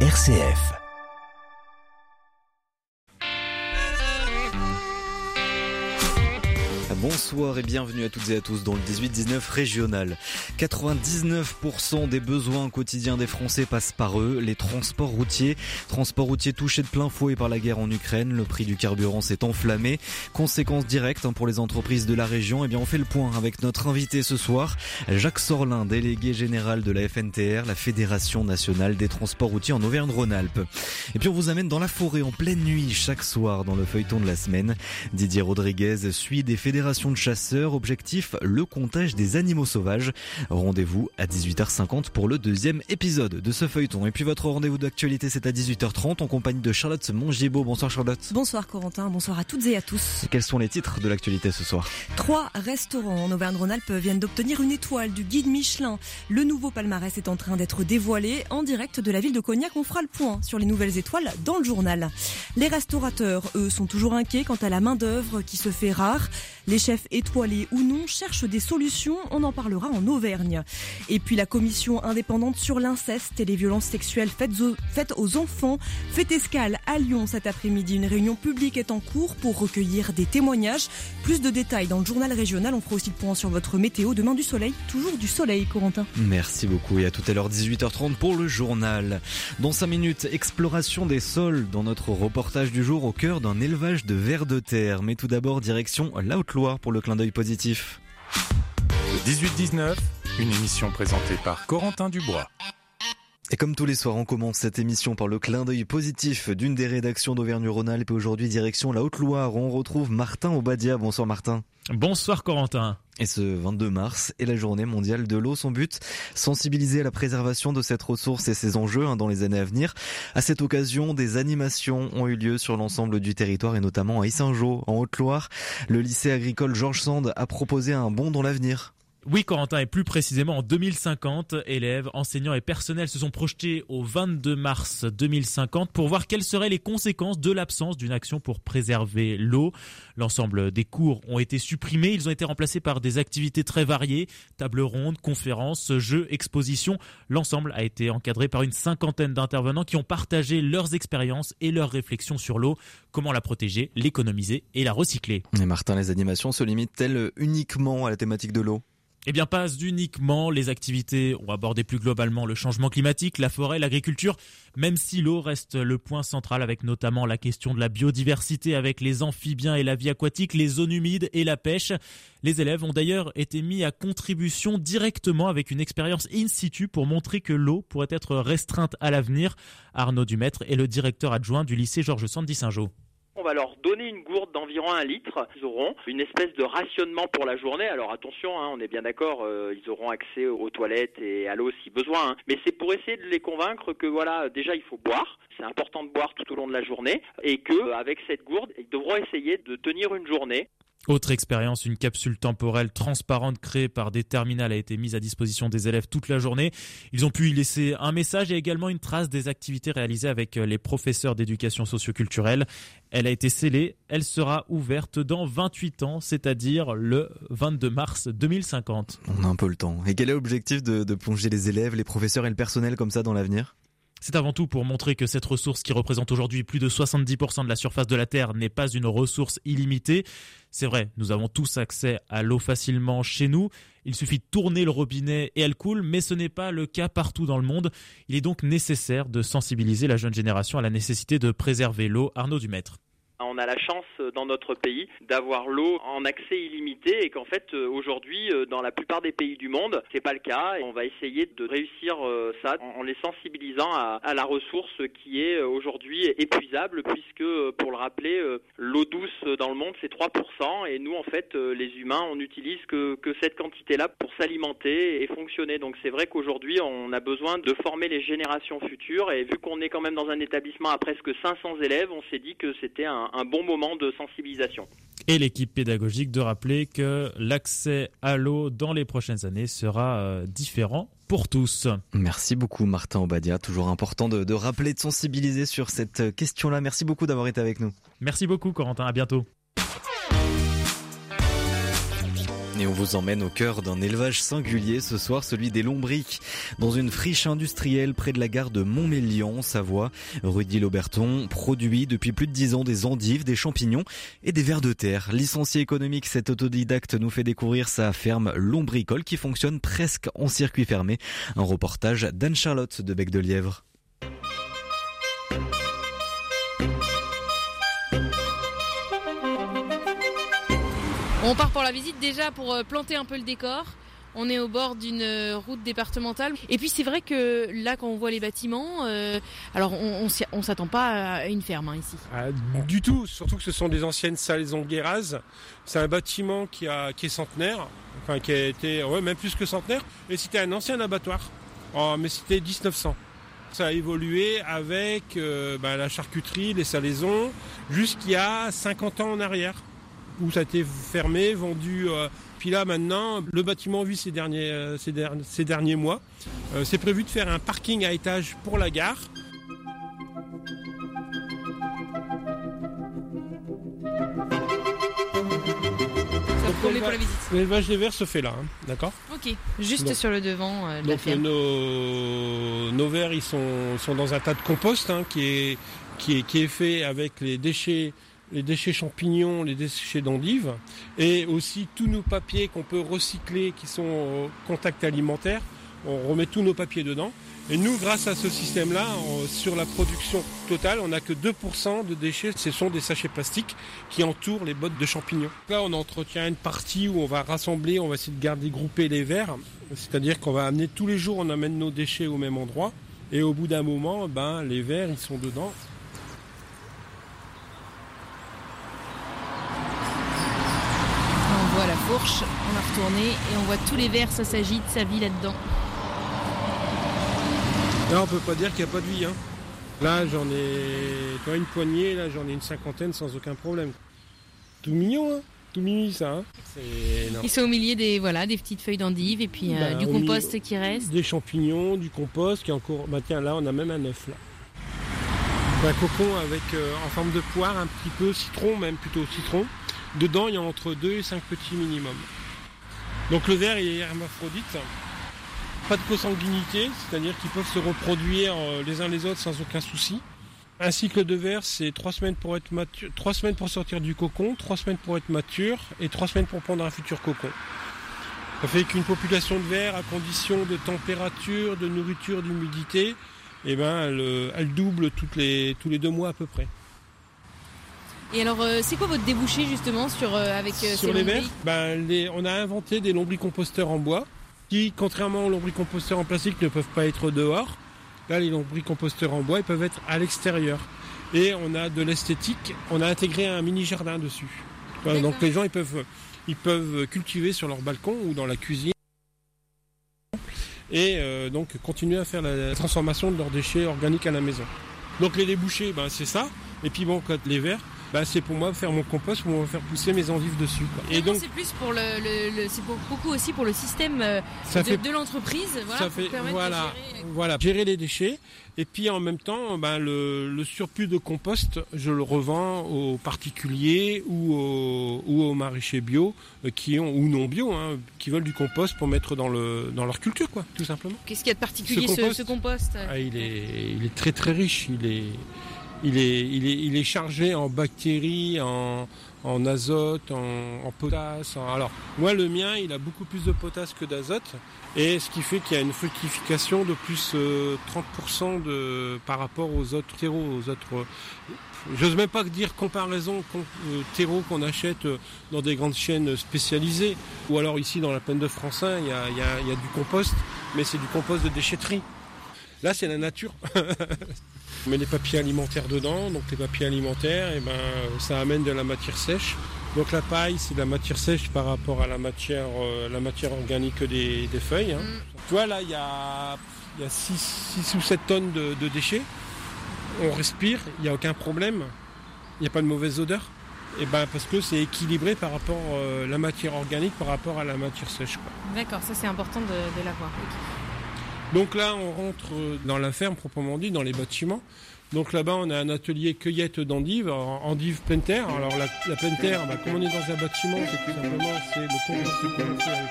RCF. Bonsoir et bienvenue à toutes et à tous dans le 18-19 régional. 99% des besoins quotidiens des Français passent par eux, les transports routiers. Transports routiers touchés de plein fouet par la guerre en Ukraine, le prix du carburant s'est enflammé. Conséquences directes hein, pour les entreprises de la région, eh bien on fait le point avec notre invité ce soir, Jacques Sorlin, délégué général de la FNTR, la Fédération nationale des transports routiers en Auvergne-Rhône-Alpes. Et puis on vous amène dans la forêt en pleine nuit chaque soir dans le feuilleton de la semaine. Didier Rodriguez suit des fédérations de chasseurs. Objectif, le comptage des animaux sauvages. Rendez-vous à 18h50 pour le deuxième épisode de ce feuilleton. Et puis votre rendez-vous d'actualité, c'est à 18h30 en compagnie de Charlotte Mongibaud. Bonsoir Charlotte. Bonsoir Corentin, bonsoir à toutes et à tous. quels sont les titres de l'actualité ce soir? Trois restaurants en Auvergne-Rhône-Alpes viennent d'obtenir une étoile du guide Michelin. Le nouveau palmarès est en train d'être dévoilé en direct de la ville de Cognac. On fera le point sur les nouvelles étoiles dans le journal. Les restaurateurs, eux, sont toujours inquiets quant à la main-d'œuvre qui se fait rare. Les chefs étoilés ou non cherchent des solutions, on en parlera en Auvergne. Et puis la commission indépendante sur l'inceste et les violences sexuelles faites aux, faites aux enfants fait escale à Lyon cet après-midi. Une réunion publique est en cours pour recueillir des témoignages. Plus de détails dans le journal régional. On fera aussi le point sur votre météo. Demain du soleil, toujours du soleil, Corentin. Merci beaucoup et à tout à l'heure 18h30 pour le journal. Dans 5 minutes, exploration des sols dans notre reportage du jour au cœur d'un élevage de vers de terre. Mais tout d'abord, direction pour le clin d'œil positif. 18-19, une émission présentée par Corentin Dubois. Et comme tous les soirs, on commence cette émission par le clin d'œil positif d'une des rédactions d'Auvergne-Rhône-Alpes. Aujourd'hui, direction la Haute-Loire. On retrouve Martin Obadia. Bonsoir Martin. Bonsoir Corentin. Et ce 22 mars est la journée mondiale de l'eau. Son but, sensibiliser à la préservation de cette ressource et ses enjeux hein, dans les années à venir. À cette occasion, des animations ont eu lieu sur l'ensemble du territoire et notamment à Issingeau, en Haute-Loire. Le lycée agricole Georges Sand a proposé un bond dans l'avenir. Oui, Corentin, et plus précisément en 2050, élèves, enseignants et personnels se sont projetés au 22 mars 2050 pour voir quelles seraient les conséquences de l'absence d'une action pour préserver l'eau. L'ensemble des cours ont été supprimés, ils ont été remplacés par des activités très variées, tables rondes, conférences, jeux, expositions. L'ensemble a été encadré par une cinquantaine d'intervenants qui ont partagé leurs expériences et leurs réflexions sur l'eau, comment la protéger, l'économiser et la recycler. Et Martin, les animations se limitent-elles uniquement à la thématique de l'eau? Eh bien, pas uniquement les activités ont abordé plus globalement le changement climatique, la forêt, l'agriculture, même si l'eau reste le point central avec notamment la question de la biodiversité avec les amphibiens et la vie aquatique, les zones humides et la pêche. Les élèves ont d'ailleurs été mis à contribution directement avec une expérience in situ pour montrer que l'eau pourrait être restreinte à l'avenir. Arnaud Dumaître est le directeur adjoint du lycée Georges Sand Saint-Jean. On va leur donner une gourde d'environ un litre. Ils auront une espèce de rationnement pour la journée. Alors attention, hein, on est bien d'accord, euh, ils auront accès aux toilettes et à l'eau si besoin. Hein. Mais c'est pour essayer de les convaincre que voilà, déjà il faut boire. C'est important de boire tout au long de la journée et que avec cette gourde, ils devront essayer de tenir une journée. Autre expérience, une capsule temporelle transparente créée par des terminales a été mise à disposition des élèves toute la journée. Ils ont pu y laisser un message et également une trace des activités réalisées avec les professeurs d'éducation socioculturelle. Elle a été scellée, elle sera ouverte dans 28 ans, c'est-à-dire le 22 mars 2050. On a un peu le temps. Et quel est l'objectif de, de plonger les élèves, les professeurs et le personnel comme ça dans l'avenir? C'est avant tout pour montrer que cette ressource qui représente aujourd'hui plus de 70% de la surface de la Terre n'est pas une ressource illimitée. C'est vrai, nous avons tous accès à l'eau facilement chez nous. Il suffit de tourner le robinet et elle coule, mais ce n'est pas le cas partout dans le monde. Il est donc nécessaire de sensibiliser la jeune génération à la nécessité de préserver l'eau. Arnaud Dumaître. On a la chance euh, dans notre pays d'avoir l'eau en accès illimité et qu'en fait euh, aujourd'hui euh, dans la plupart des pays du monde c'est pas le cas et on va essayer de réussir ça en les sensibilisant à, la ressource qui est aujourd'hui épuisable puisque pour le rappeler l'eau douce dans le monde c'est 3% et nous en fait les humains on n'utilise que, que cette quantité là pour s'alimenter et fonctionner. Donc c'est vrai qu'aujourd'hui on a besoin de former les générations futures et vu qu'on est quand même dans un établissement à presque 500 élèves on s'est dit que c'était un un, bon moment de sensibilisation. Et l'équipe pédagogique de rappeler que l'accès à l'eau dans les prochaines années sera euh, différent pour tous. Merci beaucoup Martin Obadia, toujours important de, de rappeler, de sensibiliser sur cette question-là. Merci beaucoup d'avoir été avec nous. Merci beaucoup Corentin, à bientôt. Et on vous emmène au cœur d'un élevage singulier ce soir, celui des lombriques, dans une friche industrielle près de la gare de Montmélian, Savoie. Rudy Lauberton produit depuis plus de dix ans des endives, des champignons et des vers de terre. Licencié économique, cet autodidacte nous fait découvrir sa ferme lombricole qui fonctionne presque en circuit fermé. Un reportage d'Anne-Charlotte de Bec de Lièvre. On part pour la visite déjà pour euh, planter un peu le décor. On est au bord d'une euh, route départementale. Et puis c'est vrai que là, quand on voit les bâtiments, euh, alors on, on, s'attend pas à une ferme hein, ici. Ah, du tout, surtout que ce sont des anciennes salaisons guérazes. C'est un bâtiment qui, est centenaire, enfin qui a été, même plus que centenaire. Et c'était un ancien abattoir, oh, mais c'était 1900. Ça a évolué avec bah, la charcuterie, les salaisons, jusqu'il y a 50 ans en arrière où ça a été fermé, vendu. Euh, puis là maintenant, le bâtiment vit ces derniers, euh, ces, ces derniers mois. Euh, c'est prévu de faire un parking à étage pour la gare. L'élevage des verres se fait là, hein, d'accord Ok, juste sur le devant de la ferme. Nos, nos verres, ils sont, sont, dans un tas de compost hein, qui, est, qui, est, qui est fait avec les déchets les déchets champignons, les déchets d'endives, et aussi tous nos papiers qu'on peut recycler qui sont au contact alimentaire. On remet tous nos papiers dedans. Et nous, grâce à ce système-là, sur la production totale, on n'a que 2% de déchets. Ce sont des sachets plastiques qui entourent les bottes de champignons. Là, on entretient une partie où on va rassembler, on va essayer de garder grouper les verres. C'est-à-dire qu'on va amener tous les jours, on amène nos déchets au même endroit. Et au bout d'un moment, ben, les verres, ils sont dedans. voit la fourche, on a retourné et on voit tous les verres, ça s'agite, ça vit là-dedans. Là, on peut pas dire qu'il n'y a pas de vie. Hein. Là, j'en ai toi, une poignée, là, j'en ai une cinquantaine sans aucun problème. Tout mignon, hein tout mignon ça. Hein Ils sont au milieu des, voilà, des petites feuilles d'endive et puis euh, bah, du compost qui reste. Des champignons, du compost qui est encore. Bah tiens, là, on a même un œuf là. Un cocon avec euh, en forme de poire, un petit peu citron, même plutôt citron. Dedans, il y a entre 2 et 5 petits minimum. Donc le ver est hermaphrodite. Pas de consanguinité, c'est-à-dire qu'ils peuvent se reproduire euh, les uns les autres sans aucun souci. Un cycle de verre, c'est 3 semaines pour être mature, 3 semaines pour sortir du cocon, 3 semaines pour être mature et 3 semaines pour prendre un futur cocon. Ça fait qu'une population de vers, à condition de température, de nourriture, d'humidité, eh ben, elle, double tous les deux mois à peu près. Et alors, euh, c'est quoi votre débouché justement sur euh, avec euh, sur les verres ben, On a inventé des lombricomposteurs en bois qui, contrairement aux lombricomposteurs en plastique, ne peuvent pas être dehors. Là, les lombricomposteurs en bois, ils peuvent être à l'extérieur. Et on a de l'esthétique. On a intégré un mini jardin dessus. donc les gens, ils peuvent, ils peuvent cultiver sur leur balcon ou dans la cuisine et donc continuer à faire la transformation de leurs déchets organiques à la maison. Donc les débouchés, ben, c'est ça. Et puis bon, quand les verres, bah, c'est pour moi faire mon compost, pour me faire pousser mes endives dessus. Et donc c'est plus pour le, c'est beaucoup aussi pour le système euh, de, l'entreprise, voilà, ça fait, voilà, gérer... voilà, gérer les déchets. Et puis en même temps, ben, le, surplus de compost, je le revends aux particuliers ou aux, ou aux maraîchers bio euh, qui ont ou non bio, hein, qui veulent du compost pour mettre dans le dans leur culture, quoi, tout simplement. Qu'est-ce qu'il y a de particulier ce compost, ah, il est il est très très riche. Il est il est, il est, chargé en bactéries, en, azote, en, potasse. alors, moi, le mien, il a beaucoup plus de potasse que d'azote. Et ce qui fait qu'il y a une fructification de plus 30% euh, de, par rapport aux autres terreaux, aux autres. J'ose même pas dire comparaison euh, terreaux qu'on achète euh, dans des grandes chaînes spécialisées. Ou alors ici dans la plaine de Francin, il y a, il y a du compost, mais c'est du compost de déchetterie. Là, c'est la nature. On met des papiers alimentaires dedans, donc les papiers alimentaires, et eh ben, ça amène de la matière sèche. Donc la paille, c'est de la matière sèche par rapport à la matière, euh, la matière organique des, feuilles. Hein. Mm. Tu vois, là, il y a, 6, ou 7 tonnes de, déchets. On respire, il n'y a aucun problème. Il n'y a pas de mauvaise odeur. Et eh ben parce que c'est équilibré par rapport à euh, la matière organique par rapport à la matière sèche. D'accord, ça c'est important de, l'avoir. Donc là, on rentre dans la ferme proprement dit, dans les bâtiments. Donc là-bas, on a un atelier cueillette d'endives, endives pleine terre. Alors la, la bah, comme on est dans un bâtiment, c'est tout simplement c'est le fait avec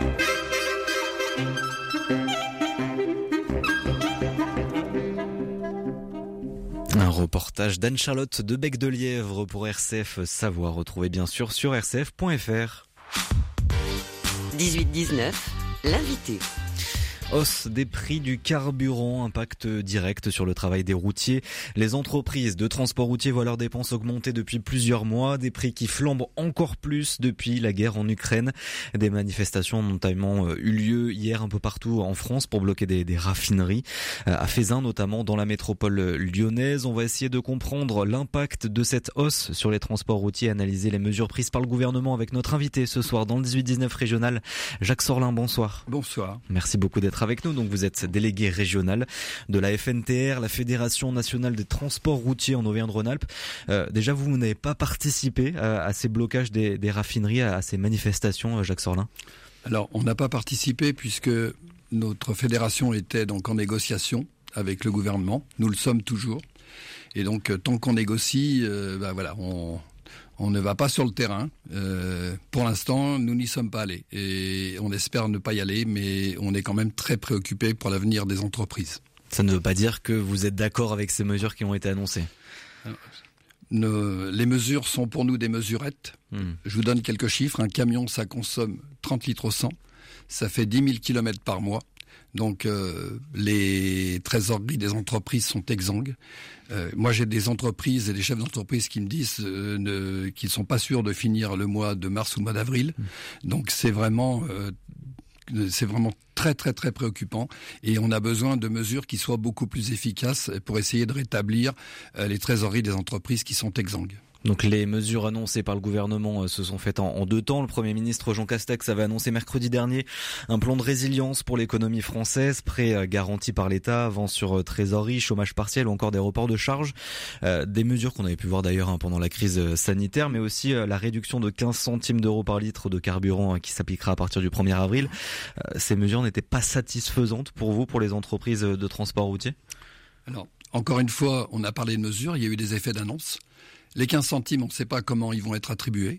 le... reportage d'Anne-Charlotte de Bec de Lièvre pour RCF Savoir, retrouvé bien sûr sur rcf.fr. 18-19 L'invité. Hausse des prix du carburant, impact direct sur le travail des routiers. Les entreprises de transport routier voient leurs dépenses augmenter depuis plusieurs mois, des prix qui flambent encore plus depuis la guerre en Ukraine. Des manifestations ont notamment eu lieu hier un peu partout en France pour bloquer des, des raffineries, à Fézin notamment dans la métropole lyonnaise. On va essayer de comprendre l'impact de cette hausse sur les transports routiers, analyser les mesures prises par le gouvernement avec notre invité ce soir dans le 18-19 régional, Jacques Sorlin. Bonsoir. Bonsoir. Merci beaucoup d'être avec nous. Donc vous êtes délégué régional de la FNTR, la Fédération nationale des transports routiers en Auvergne-Rhône-Alpes. Euh, déjà, vous, n'avez pas participé à, à ces blocages des, raffineries, à ces manifestations, Jacques Sorlin? Alors, on n'a pas participé puisque notre fédération était donc en négociation avec le gouvernement. Nous le sommes toujours. Et donc, tant qu'on négocie, euh, ben voilà, on, on ne va pas sur le terrain. Euh, pour l'instant, nous n'y sommes pas allés et on espère ne pas y aller, mais on est quand même très préoccupé pour l'avenir des entreprises. Ça ne veut pas dire que vous êtes d'accord avec ces mesures qui ont été annoncées. Les mesures sont pour nous des mesurettes. Hmm. Je vous donne quelques chiffres. Un camion, ça consomme 30 litres au 100. Ça fait 10 000 km par mois. Donc euh, les trésoreries des entreprises sont exsangues. Euh, moi, j'ai des entreprises et des chefs d'entreprise qui me disent euh, ne, qu'ils sont pas sûrs de finir le mois de mars ou le mois d'avril. Mmh. Donc c'est vraiment c'est vraiment très très très préoccupant et on a besoin de mesures qui soient beaucoup plus efficaces pour essayer de rétablir les trésoreries des entreprises qui sont exsangues. Donc les mesures annoncées par le gouvernement se sont faites en, deux temps. Le Premier ministre Jean Castex avait annoncé mercredi dernier un plan de résilience pour l'économie française, prêt garanti par l'État, avance sur trésorerie, chômage partiel ou encore des reports de charges. Euh, des mesures qu'on avait pu voir d'ailleurs hein, pendant la crise sanitaire, mais aussi euh, la réduction de 15 centimes d'euros par litre de carburant hein, qui s'appliquera à partir du 1er avril. Euh, ces mesures n'étaient pas satisfaisantes pour vous, pour les entreprises de transport routier? Alors, encore une fois, on a parlé de mesures, il y a eu des effets d'annonce. Les 15 centimes, on ne sait pas comment ils vont être attribués.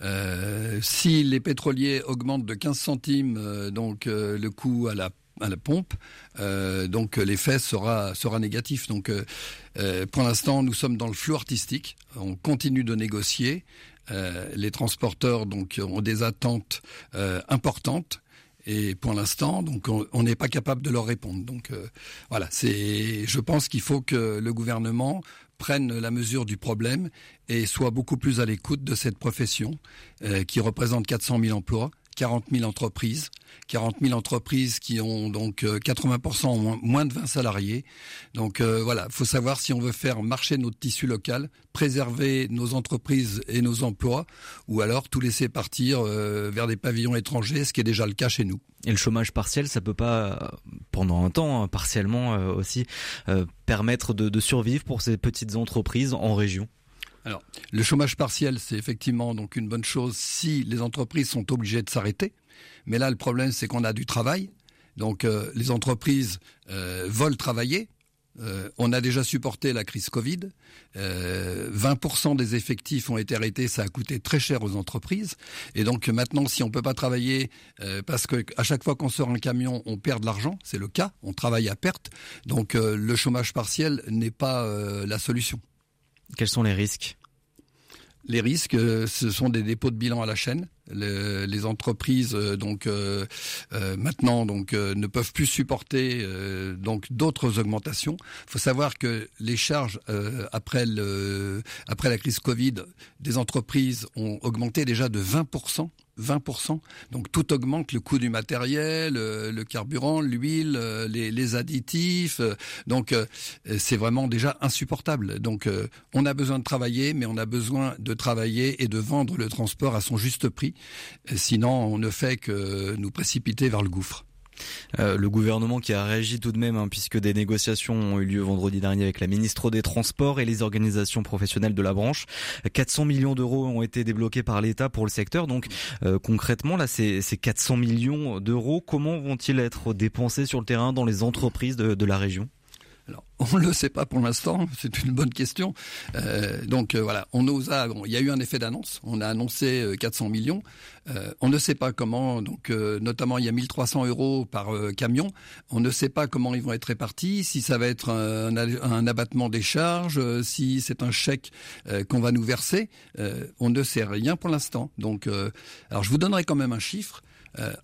Euh, si les pétroliers augmentent de 15 centimes, euh, donc euh, le coût à la à la pompe, euh, donc l'effet sera sera négatif. Donc euh, pour l'instant, nous sommes dans le flou artistique. On continue de négocier. les transporteurs donc ont des attentes importantes. Et pour l'instant, donc on n'est pas capable de leur répondre. Donc euh, voilà, c'est. Je pense qu'il faut que le gouvernement prenne la mesure du problème et soit beaucoup plus à l'écoute de cette profession euh, qui représente 400 000 emplois 40 000 entreprises, 40 000 entreprises qui ont donc 80% ont moins de 20 salariés. Donc euh, voilà, faut savoir si on veut faire marcher notre tissu local, préserver nos entreprises et nos emplois, ou alors tout laisser partir euh, vers des pavillons étrangers, ce qui est déjà le cas chez nous. Et le chômage partiel, ça peut pas, pendant un temps, hein, partiellement euh, aussi, permettre de survivre pour ces petites entreprises en région? Le chômage partiel, c'est effectivement donc une bonne chose si les entreprises sont obligées de s'arrêter. Mais là, le problème, c'est qu'on a du travail. Donc, euh, les entreprises euh, veulent travailler. Euh, on a déjà supporté la crise Covid. 20% des effectifs ont été arrêtés. Ça a coûté très cher aux entreprises. Et donc maintenant, si on peut pas travailler parce que à chaque fois qu'on sort un camion, on perd de l'argent, c'est le cas. On travaille à perte. Donc le chômage partiel n'est pas la solution. Quels sont les risques? Les risques, ce sont des dépôts de bilan à la chaîne. Le, les entreprises euh, donc euh, euh, maintenant donc euh, ne peuvent plus supporter euh, d'autres augmentations. Il faut savoir que les charges après après la crise Covid des entreprises ont augmenté déjà de 20 20%. Donc tout augmente, le coût du matériel, euh, le carburant, l'huile, euh, les, additifs. Euh, donc c'est vraiment déjà insupportable. Donc on a besoin de travailler, mais on a besoin de travailler et de vendre le transport à son juste prix. Sinon, on ne fait que nous précipiter vers le gouffre. Euh, le gouvernement qui a réagi tout de même, hein, puisque des négociations ont eu lieu vendredi dernier avec la ministre des Transports et les organisations professionnelles de la branche. 400 millions d'euros ont été débloqués par l'État pour le secteur. Donc euh, concrètement, là, ces, ces 400 millions d'euros, comment vont-ils être dépensés sur le terrain dans les entreprises de, de la région? Alors, on ne le sait pas pour l'instant, c'est une bonne question. Euh, donc euh, voilà, on nous a, bon, il y a eu un effet d'annonce. On a annoncé 400 euh, millions. On ne sait pas comment. Donc notamment, il y a 1300 euros par camion. On ne sait pas comment ils vont être répartis. Si ça va être un, un abattement des charges, si c'est un chèque qu'on va nous verser, on ne sait rien pour l'instant. Donc, alors je vous donnerai quand même un chiffre.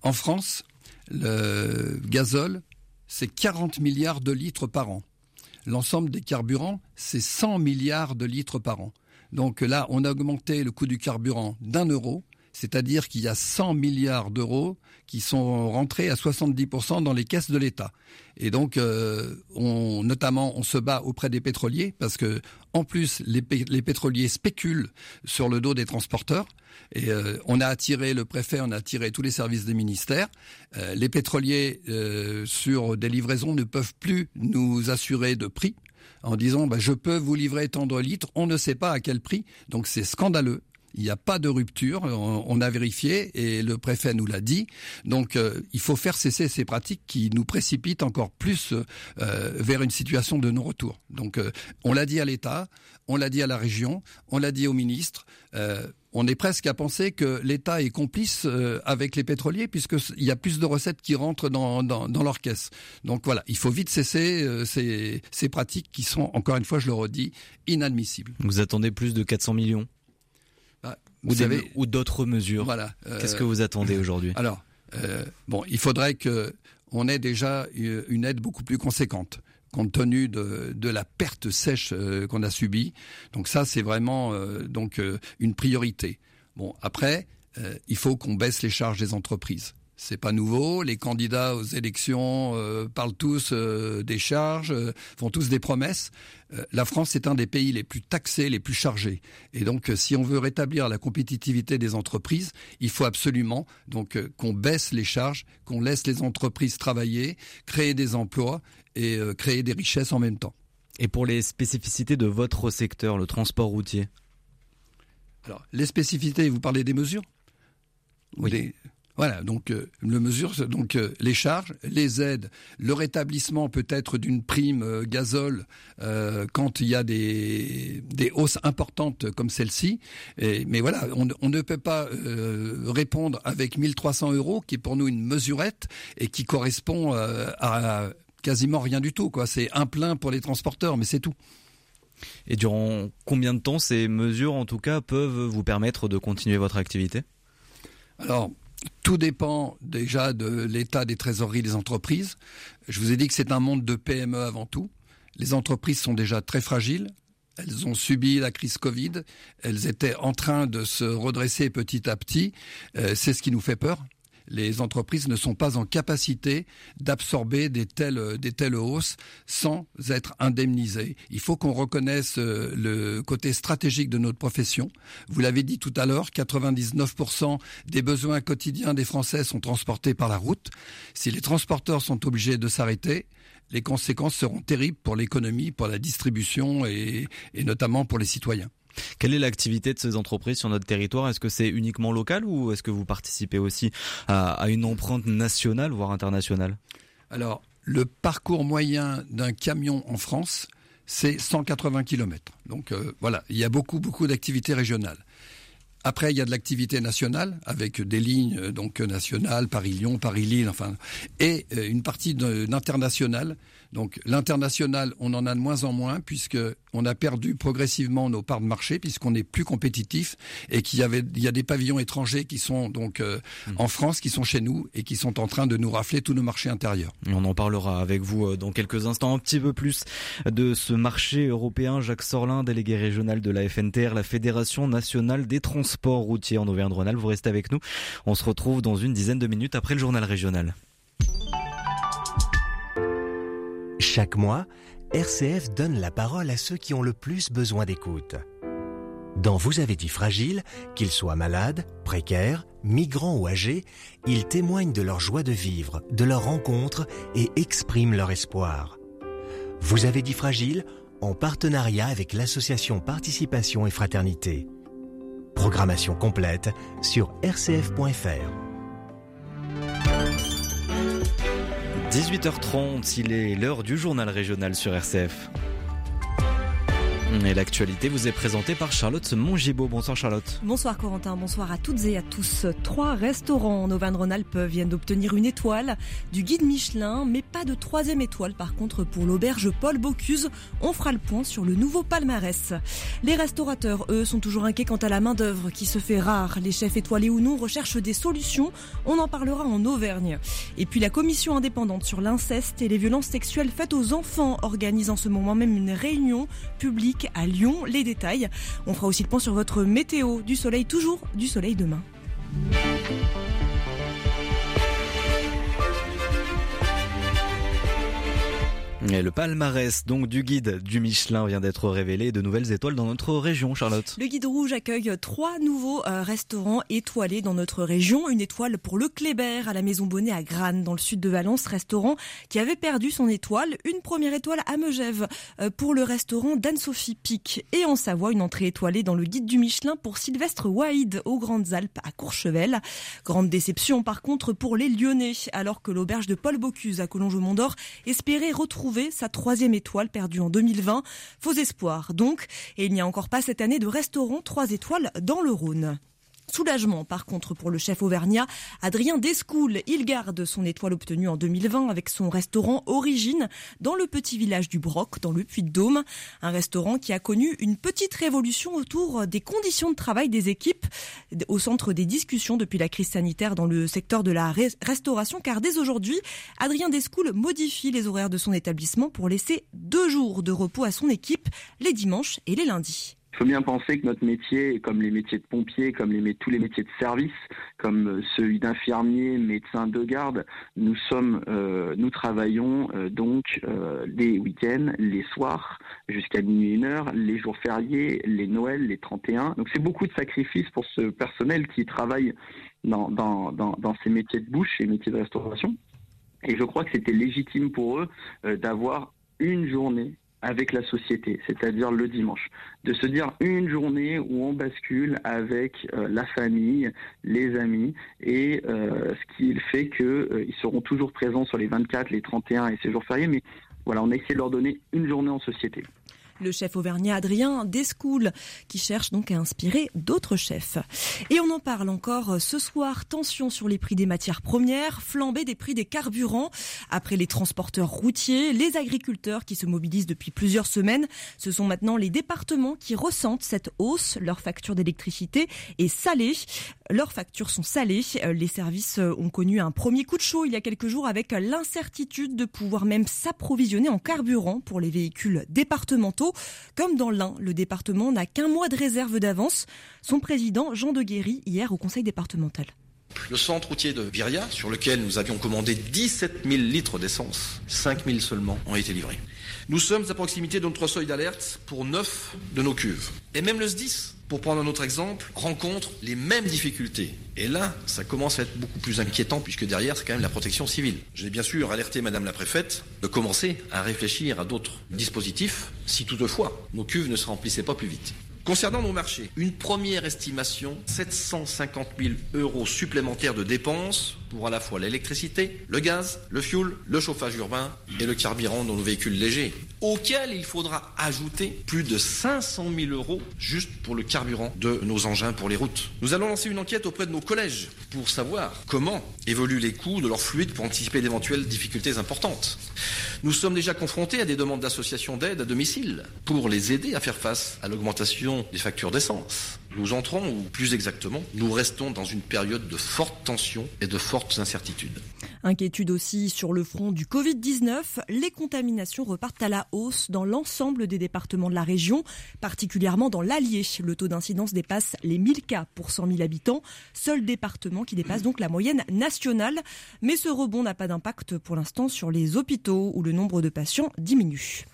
en France, le gazole, c'est 40 milliards de litres par an l'ensemble des carburants, c'est 100 milliards de litres par an. Donc là, on a augmenté le coût du carburant d'un euro, c'est-à-dire qu'il y a 100 milliards d'euros qui sont rentrés à 70% dans les caisses de l'État. Et donc, euh, on, notamment, on se bat auprès des pétroliers parce que, en plus, les, pétroliers spéculent sur le dos des transporteurs. Et euh, on a attiré le préfet, on a attiré tous les services des ministères. Euh, les pétroliers sur des livraisons ne peuvent plus nous assurer de prix en disant bah, je peux vous livrer tant de litres, on ne sait pas à quel prix. Donc c'est scandaleux. Il n'y a pas de rupture, on, a vérifié et le préfet nous l'a dit. Donc il faut faire cesser ces pratiques qui nous précipitent encore plus vers une situation de non-retour. Donc on l'a dit à l'État, on l'a dit à la région, on l'a dit au ministre on est presque à penser que l'État est complice euh, avec les pétroliers puisqu'il y a plus de recettes qui rentrent dans, dans, leur caisse. Donc voilà, il faut vite cesser euh, ces, ces pratiques qui sont, encore une fois, je le redis, inadmissibles. Vous attendez plus de 400 millions? Bah, ou, ou d'autres mesures Voilà. Euh, Qu'est-ce que vous attendez aujourd'hui? Alors, bon, il faudrait que on ait déjà une aide beaucoup plus conséquente compte tenu de, de la perte sèche euh, qu'on a subie. Donc ça, c'est vraiment euh, donc euh, une priorité. Bon, après, il faut qu'on baisse les charges des entreprises. C'est pas nouveau. Les candidats aux élections parlent tous des charges, font tous des promesses. la France est un des pays les plus taxés, les plus chargés. Et donc, si on veut rétablir la compétitivité des entreprises, il faut absolument donc qu'on baisse les charges, qu'on laisse les entreprises travailler, créer des emplois et euh, créer des richesses en même temps. Et pour les spécificités de votre secteur, le transport routier? Alors, les spécificités, vous parlez des mesures? Oui. Voilà, donc euh, le mesure, donc euh, les charges, les aides, le rétablissement peut-être d'une prime euh, gazole quand il y a des, des hausses importantes comme celle-ci. Mais voilà, on, on, ne peut pas répondre avec 1300 euros, qui est pour nous une mesurette et qui correspond à quasiment rien du tout. Quoi. C'est un plein pour les transporteurs, mais c'est tout. Et durant combien de temps ces mesures, en tout cas, peuvent vous permettre de continuer votre activité? Alors, tout dépend déjà de l'état des trésoreries des entreprises. Je vous ai dit que c'est un monde de PME avant tout. Les entreprises sont déjà très fragiles. Elles ont subi la crise Covid. Elles étaient en train de se redresser petit à petit. Euh, c'est ce qui nous fait peur les entreprises ne sont pas en capacité d'absorber des telles, des telles hausses sans être indemnisées. Il faut qu'on reconnaisse euh, le côté stratégique de notre profession. Vous l'avez dit tout à l'heure, 99% des besoins quotidiens des Français sont transportés par la route. Si les transporteurs sont obligés de s'arrêter, les conséquences seront terribles pour l'économie, pour la distribution et, et notamment pour les citoyens. Quelle est l'activité de ces entreprises sur notre territoire? Est-ce que c'est uniquement local ou est-ce que vous participez aussi à, une empreinte nationale, voire internationale? Alors, le parcours moyen d'un camion en France, c'est 180 km. Donc euh, voilà, il y a beaucoup, beaucoup d'activités régionales. Après, il y a de l'activité nationale avec des lignes euh, donc nationales, Paris-Lyon, Paris-Lille, enfin, et euh, une partie d'international donc l'international, on en a de moins en moins puisque on a perdu progressivement nos parts de marché puisqu'on est plus compétitif et qu'il y avait il y a des pavillons étrangers qui sont donc euh, mmh. en France qui sont chez nous et qui sont en train de nous rafler tous nos marchés intérieurs. on en parlera avec vous euh, dans quelques instants un petit peu plus de ce marché européen. Jacques Sorlin, délégué régional de la FNTR, la Fédération nationale des transports routiers en Auvergne-Rhône-Alpes. Vous restez avec nous. On se retrouve dans une dizaine de minutes après le journal régional. Chaque mois, RCF donne la parole à ceux qui ont le plus besoin d'écoute. Dans Vous avez dit fragile, qu'ils soient malades, précaires, migrants ou âgés, ils témoignent de leur joie de vivre, de leur rencontre et expriment leur espoir. Vous avez dit fragile en partenariat avec l'association Participation et Fraternité. Programmation complète sur rcf.fr. 18h30, il est l'heure du journal régional sur RCF. Et l'actualité vous est présentée par Charlotte Mongibaud. Bonsoir Charlotte. Bonsoir Corentin, bonsoir à toutes et à tous. Trois restaurants en Auvergne-Rhône-Alpes viennent d'obtenir une étoile du guide Michelin, mais pas de troisième étoile par contre pour l'auberge Paul Bocuse. On fera le point sur le nouveau palmarès. Les restaurateurs, eux, sont toujours inquiets quant à la main-d'œuvre qui se fait rare. Les chefs étoilés ou non recherchent des solutions. On en parlera en Auvergne. Et puis la commission indépendante sur l'inceste et les violences sexuelles faites aux enfants organise en ce moment même une réunion publique à Lyon. Les détails. On fera aussi le point sur votre météo. Du soleil toujours, du soleil demain. Le palmarès donc du guide du Michelin vient d'être révélé. De nouvelles étoiles dans notre région, Charlotte. Le guide rouge accueille trois nouveaux euh, restaurants étoilés dans notre région. Une étoile pour le Kléber à la Maison Bonnet à Grane, dans le sud de Valence, restaurant qui avait perdu son étoile. Une première étoile à Megève euh, pour le restaurant d'Anne-Sophie Pic. Et en Savoie, une entrée étoilée dans le guide du Michelin pour Sylvestre Waïd aux Grandes Alpes à Courchevel. Grande déception par contre pour les Lyonnais, alors que l'auberge de Paul Bocuse à Collonges-au-Mont-d'Or espérait retrouver sa troisième étoile perdue en 2020. Faux espoir donc, et il n'y a encore pas cette année de restaurant trois étoiles dans le Rhône. Soulagement, par contre, pour le chef auvergnat, Adrien Descoul. Il garde son étoile obtenue en 2020 avec son restaurant Origine dans le petit village du Broc, dans le Puy-de-Dôme. Un restaurant qui a connu une petite révolution autour des conditions de travail des équipes au centre des discussions depuis la crise sanitaire dans le secteur de la restauration, car dès aujourd'hui, Adrien Descoul modifie les horaires de son établissement pour laisser deux jours de repos à son équipe, les dimanches et les lundis. Il faut bien penser que notre métier, comme les métiers de pompiers, comme tous les métiers de service, comme euh, celui d'infirmier, médecin de garde, nous sommes, euh, nous travaillons euh, donc les week-ends, les soirs, jusqu'à minuit une heure, les jours fériés, les Noëls, les 31. Donc c'est beaucoup de sacrifices pour ce personnel qui travaille dans, dans, ces métiers de bouche et métiers de restauration. Et je crois que c'était légitime pour eux d'avoir une journée avec la société, c'est-à-dire le dimanche. De se dire une journée où on bascule avec euh, la famille, les amis, et euh, ce qui fait qu'ils euh, seront toujours présents sur les 24, les 31 et ces jours fériés, mais voilà, on a essayé de leur donner une journée en société le chef auvergnat Adrien Descoul, qui cherche donc à inspirer d'autres chefs. Et on en parle encore ce soir, tension sur les prix des matières premières, flambée des prix des carburants. Après les transporteurs routiers, les agriculteurs qui se mobilisent depuis plusieurs semaines, ce sont maintenant les départements qui ressentent cette hausse. Leur facture d'électricité est salée. Leurs factures sont salées. Les services ont connu un premier coup de chaud il y a quelques jours avec l'incertitude de pouvoir même s'approvisionner en carburant pour les véhicules départementaux. Comme dans l'Ain, le département n'a qu'un mois de réserve d'avance. Son président, Jean de Guéry, hier au conseil départemental. Le centre routier de Viria, sur lequel nous avions commandé 17 000 litres d'essence, 5 000 seulement ont été livrés. Nous sommes à proximité de notre seuil d'alerte pour 9 de nos cuves. Et même le SDIS, pour prendre un autre exemple, rencontre les mêmes difficultés. Et là, ça commence à être beaucoup plus inquiétant puisque derrière, c'est quand même la protection civile. J'ai bien sûr alerté Madame la préfète de commencer à réfléchir à d'autres dispositifs si toutefois nos cuves ne se remplissaient pas plus vite. Concernant nos marchés, une première estimation, 750 000 euros supplémentaires de dépenses pour à la fois l'électricité, le gaz, le fioul, le chauffage urbain et le carburant dans nos véhicules légers, auquel il faudra ajouter plus de 500 000 euros juste pour le carburant de nos engins pour les routes. Nous allons lancer une enquête auprès de nos collèges pour savoir comment évoluent les coûts de leurs fluides pour anticiper d'éventuelles difficultés importantes. Nous sommes déjà confrontés à des demandes d'associations d'aide à domicile pour les aider à faire face à l'augmentation des factures d'essence. Nous entrons, ou plus exactement, nous restons dans une période de forte tension et de fortes incertitudes. Inquiétude aussi sur le front du Covid-19. Les contaminations repartent à la hausse dans l'ensemble des départements de la région, particulièrement dans l'Allier. Le taux d'incidence dépasse les 1000 cas pour 100 000 habitants, seul département qui dépasse donc la moyenne nationale. Mais ce rebond n'a pas d'impact pour l'instant sur les hôpitaux où le nombre de patients diminue.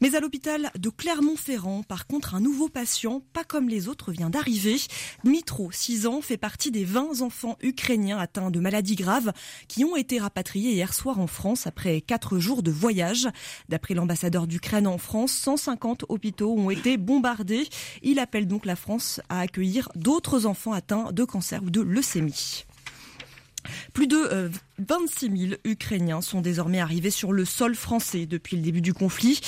Mais à l'hôpital de Clermont-Ferrand, par contre, un nouveau patient, pas comme les autres, vient d'arriver. Dmitro, 6 ans, fait partie des 20 enfants ukrainiens atteints de maladies graves qui ont été rapatriés hier soir en France après 4 jours de voyage. D'après l'ambassadeur d'Ukraine en France, 150 hôpitaux ont été bombardés. Il appelle donc la France à accueillir d'autres enfants atteints de cancer ou de leucémie. Plus de 26 euh, 000 Ukrainiens sont désormais arrivés sur le sol français depuis le début du conflit.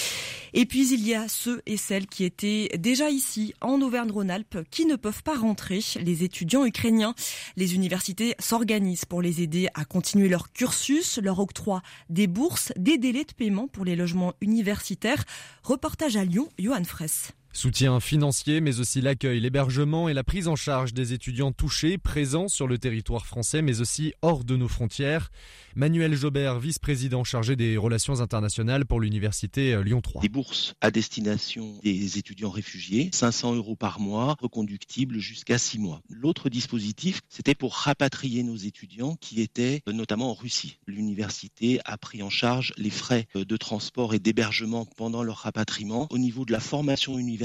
Et puis il y a ceux et celles qui étaient déjà ici en Auvergne-Rhône-Alpes qui ne peuvent pas rentrer, les étudiants ukrainiens. Les universités s'organisent pour les aider à continuer leur cursus, leur octroi des bourses, des délais de paiement pour les logements universitaires. Reportage à Lyon, Johan Fraisse. Soutien financier, mais aussi l'accueil, l'hébergement et la prise en charge des étudiants touchés, présents sur le territoire français, mais aussi hors de nos frontières. Manuel Jobert, vice-président chargé des relations internationales pour l'université euh, Lyon 3. Des bourses à destination des étudiants réfugiés, 500 euros par mois, reconductibles jusqu'à 6 mois. L'autre dispositif, c'était pour rapatrier nos étudiants qui étaient euh, notamment en Russie. L'université a pris en charge les frais euh, de transport et d'hébergement pendant leur rapatriement. Au niveau de la formation universitaire,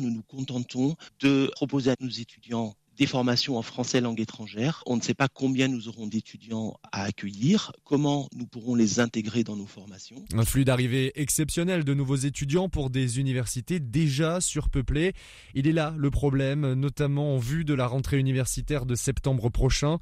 nous nous contentons de proposer à nos étudiants des formations en français langue étrangère. On ne sait pas combien nous aurons d'étudiants à accueillir, comment nous pourrons les intégrer dans nos formations? Un flux d'arrivée exceptionnel de nouveaux étudiants pour des universités déjà surpeuplées. Il est là le problème, notamment en vue de la rentrée universitaire de septembre prochain.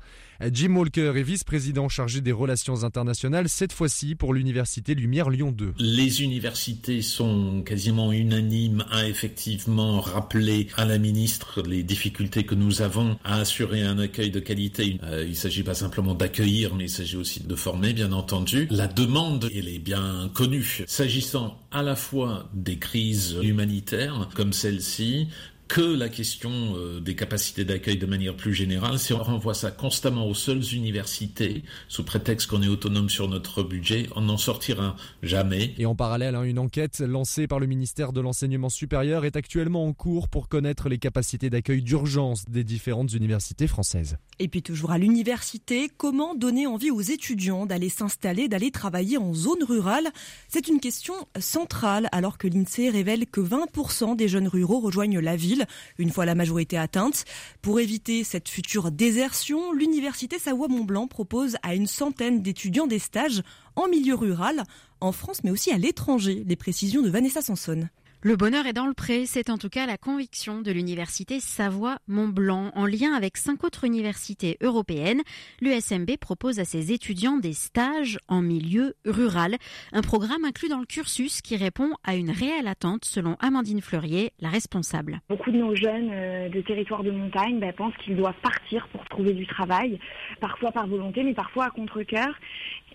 Jim Walker est vice-président chargé des relations internationales, cette fois-ci pour l'université Lumière Lyon 2. Les universités sont quasiment unanimes à effectivement rappeler à la ministre les difficultés que nous avons avons à assurer un accueil de qualité. Euh, il ne s'agit pas simplement d'accueillir, mais il s'agit aussi de former, bien entendu. La demande, elle est bien connue. S'agissant à la fois des crises humanitaires comme celle-ci, que la question euh, des capacités d'accueil de manière plus générale. Si on renvoie ça constamment aux seules universités, sous prétexte qu'on est autonome sur notre budget, on n'en sortira jamais. Et en parallèle, hein, une enquête lancée par le ministère de l'Enseignement supérieur est actuellement en cours pour connaître les capacités d'accueil d'urgence des différentes universités françaises. Et puis toujours à l'université, comment donner envie aux étudiants d'aller s'installer, d'aller travailler en zone rurale? C'est une question centrale alors que l'INSEE révèle que 20% des jeunes ruraux rejoignent la ville une fois la majorité atteinte. Pour éviter cette future désertion, l'université Savoie-Mont-Blanc propose à une centaine d'étudiants des stages en milieu rural, en France mais aussi à l'étranger. Les précisions de Vanessa Sanson. Le bonheur est dans le pré, c'est en tout cas la conviction de l'université Savoie-Mont-Blanc. En lien avec cinq autres universités européennes, l'USMB propose à ses étudiants des stages en milieu rural, un programme inclus dans le cursus qui répond à une réelle attente selon Amandine Fleurier, la responsable. Beaucoup de nos jeunes euh, de territoires de montagne bah, pensent qu'ils doivent partir pour trouver du travail, parfois par volonté, mais parfois à contre-cœur.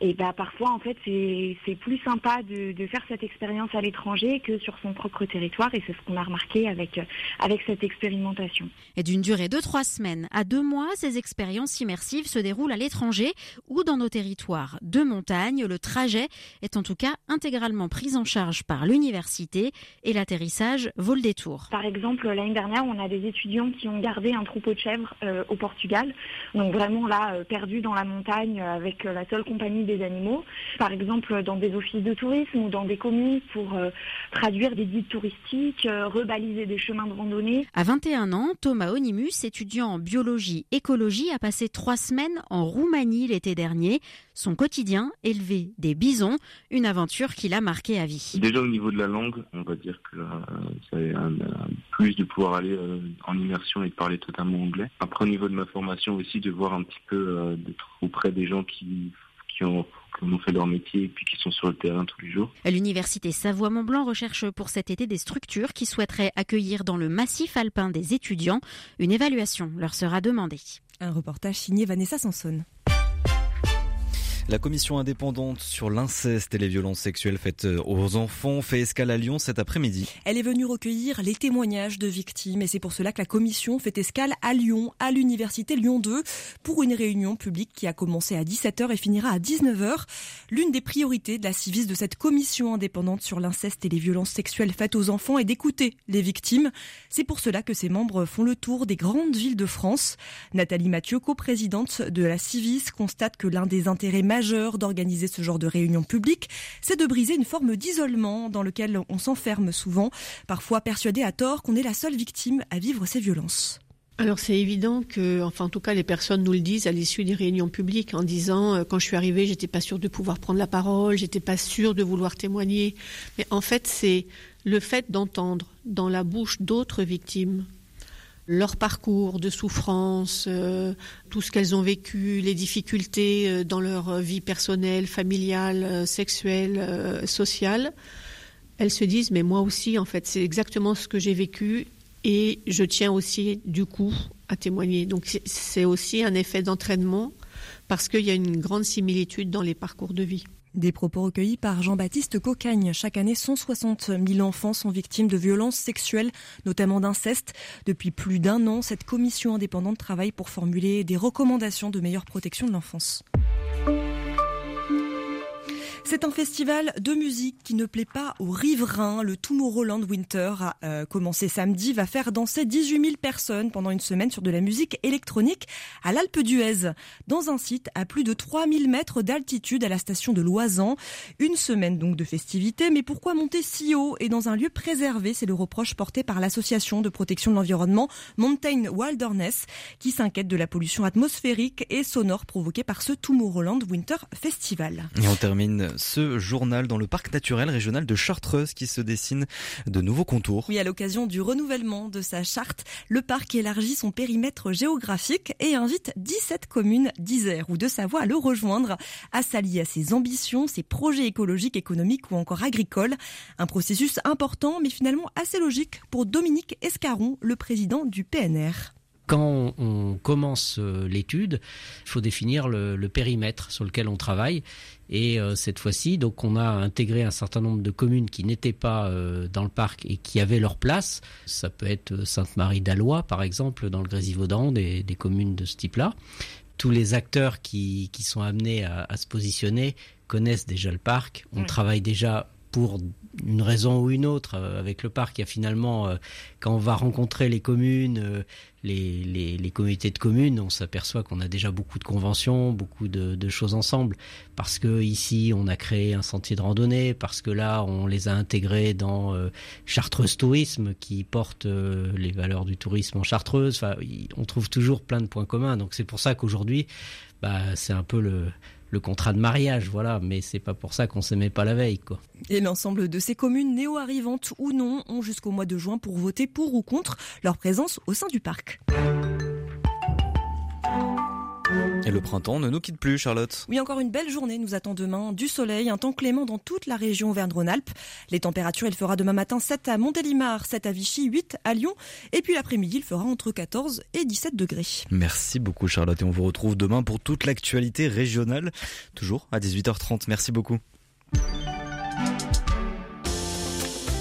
Et bah, parfois, en fait, c'est plus sympa de, de faire cette expérience à l'étranger que sur son propre territoire. Et c'est ce qu'on a remarqué avec, euh, avec cette expérimentation. Et d'une durée de trois semaines à deux mois, ces expériences immersives se déroulent à l'étranger ou dans nos territoires de montagne. Le trajet est en tout cas intégralement pris en charge par l'université et l'atterrissage vaut le détour. Par exemple, l'année dernière, on a des étudiants qui ont gardé un troupeau de chèvres euh, au Portugal. Donc vraiment là, euh, perdus dans la montagne avec la seule compagnie des animaux, par exemple dans des offices de tourisme ou dans des communes pour euh, traduire des guides touristiques, euh, rebaliser des chemins de randonnée. À 21 ans, Thomas Onimus, étudiant en biologie écologie, a passé trois semaines en Roumanie l'été dernier. Son quotidien, élever des bisons, une aventure qui l'a marqué à vie. Déjà au niveau de la langue, on va dire que c'est un, plus de pouvoir aller euh, en immersion et de parler totalement anglais. Après au niveau de ma formation aussi, de voir un petit peu d'être auprès des gens qui qui ont, fait leur métier et puis qui sont sur le terrain tous les jours. L'université Savoie-Mont-Blanc recherche pour cet été des structures qui souhaiteraient accueillir dans le massif alpin des étudiants. Une évaluation leur sera demandée. Un reportage signé Vanessa Sanson. La commission indépendante sur l'inceste et les violences sexuelles faites euh, aux enfants fait escale à Lyon cet après-midi. Elle est venue recueillir les témoignages de victimes et c'est pour cela que la commission fait escale à Lyon, à l'université Lyon 2, pour une réunion publique qui a commencé à 17h et finira à 19h. L'une des priorités de la civise de cette commission indépendante sur l'inceste et les violences sexuelles faites aux enfants est d'écouter les victimes. C'est pour cela que ses membres font le tour des grandes villes de France. Nathalie Mathieu, coprésidente de la Civis, constate que l'un des intérêts majeurs d'organiser ce genre de réunion publique, c'est de briser une forme d'isolement dans lequel on s'enferme souvent, parfois persuadé à tort qu'on est la seule victime à vivre ces violences. Alors c'est évident que, enfin en tout cas les personnes nous le disent à l'issue des réunions publiques en disant euh, quand je suis arrivée j'étais pas sûre de pouvoir prendre la parole, j'étais pas sûre de vouloir témoigner. Mais en fait c'est le fait d'entendre dans la bouche d'autres victimes leur parcours de souffrance, euh, tout ce qu'elles ont vécu, les difficultés euh, dans leur vie personnelle, familiale, sexuelle, sociale, elles se disent mais moi aussi en fait c'est exactement ce que j'ai vécu et je tiens aussi du coup à témoigner. Donc c'est aussi un effet d'entraînement parce qu'il y a une grande similitude dans les parcours de vie. Des propos recueillis par Jean-Baptiste Cocagne. Chaque année, 160 000 enfants sont victimes de violences sexuelles, notamment d'inceste. Depuis plus d'un an, cette commission indépendante travaille pour formuler des recommandations de meilleure protection de l'enfance. C'est un festival de musique qui ne plaît pas aux riverains. Le Tomorrowland Winter a euh, commencé samedi, va faire danser 18 000 personnes pendant une semaine sur de la musique électronique à l'Alpe d'Huez, dans un site à plus de 3000 mètres d'altitude à la station de Loisan. Une semaine donc de festivités, mais pourquoi monter si haut et dans un lieu préservé? C'est le reproche porté par l'association de protection de l'environnement Mountain Wilderness, qui s'inquiète de la pollution atmosphérique et sonore provoquée par ce Tomorrowland Winter Festival. Et on termine ce journal dans le parc naturel régional de Chartreuse qui se dessine de nouveaux contours. Oui, à l'occasion du renouvellement de sa charte, le parc élargit son périmètre géographique et invite 17 communes d'Isère ou de Savoie à le rejoindre, à s'allier à ses ambitions, ses projets écologiques, économiques ou encore agricoles. Un processus important mais finalement assez logique pour Dominique Escaron, le président du PNR quand on commence euh, l'étude, il faut définir le, périmètre sur lequel on travaille. Et euh, cette fois-ci, donc, on a intégré un certain nombre de communes qui n'étaient pas euh, dans le parc et qui avaient leur place. Ça peut être Sainte-Marie-d'Alois, par exemple, dans le Grésivaudan, des, des communes de ce type-là. Tous les acteurs qui, qui sont amenés à, à, se positionner connaissent déjà le parc. On travaille déjà pour une raison ou une autre euh, avec le parc. Il y a finalement, euh, quand on va rencontrer les communes, euh, les, les, de communes, on s'aperçoit qu'on a déjà beaucoup de conventions, beaucoup de, de, choses ensemble. Parce que ici, on a créé un sentier de randonnée, parce que là, on les a intégrés dans Chartreuse Tourisme, qui porte les valeurs du tourisme en Chartreuse. Enfin, on trouve toujours plein de points communs. Donc c'est pour ça qu'aujourd'hui, bah, c'est un peu le le contrat de mariage, voilà, mais c'est pas pour ça qu'on s'aimait pas la veille. Et l'ensemble de ces communes néo-arrivantes ou non ont jusqu'au mois de juin pour voter pour ou contre leur présence au sein du parc. Et le printemps ne nous quitte plus, Charlotte. Oui, encore une belle journée nous attend demain. Du soleil, un temps clément dans toute la région Auvergne-Rhône-Alpes. Les températures, il fera demain matin 7 à Montélimar, 7 à Vichy, 8 à Lyon. Et puis l'après-midi, il fera entre 14 et 17 degrés. Merci beaucoup, Charlotte. Et on vous retrouve demain pour toute l'actualité régionale. Toujours à 18h30. Merci beaucoup.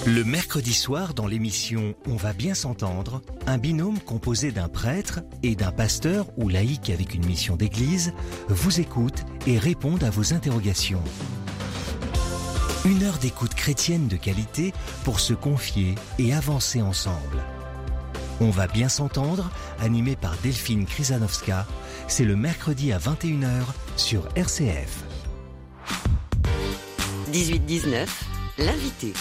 Le mercredi soir, dans l'émission On va bien s'entendre, un binôme composé d'un prêtre et d'un pasteur ou laïc avec une mission d'église vous écoute et répond à vos interrogations. Une heure d'écoute chrétienne de qualité pour se confier et avancer ensemble. On va bien s'entendre, animé par Delphine Krizanovska. C'est le mercredi à 21h sur RCF. 18-19, l'invité.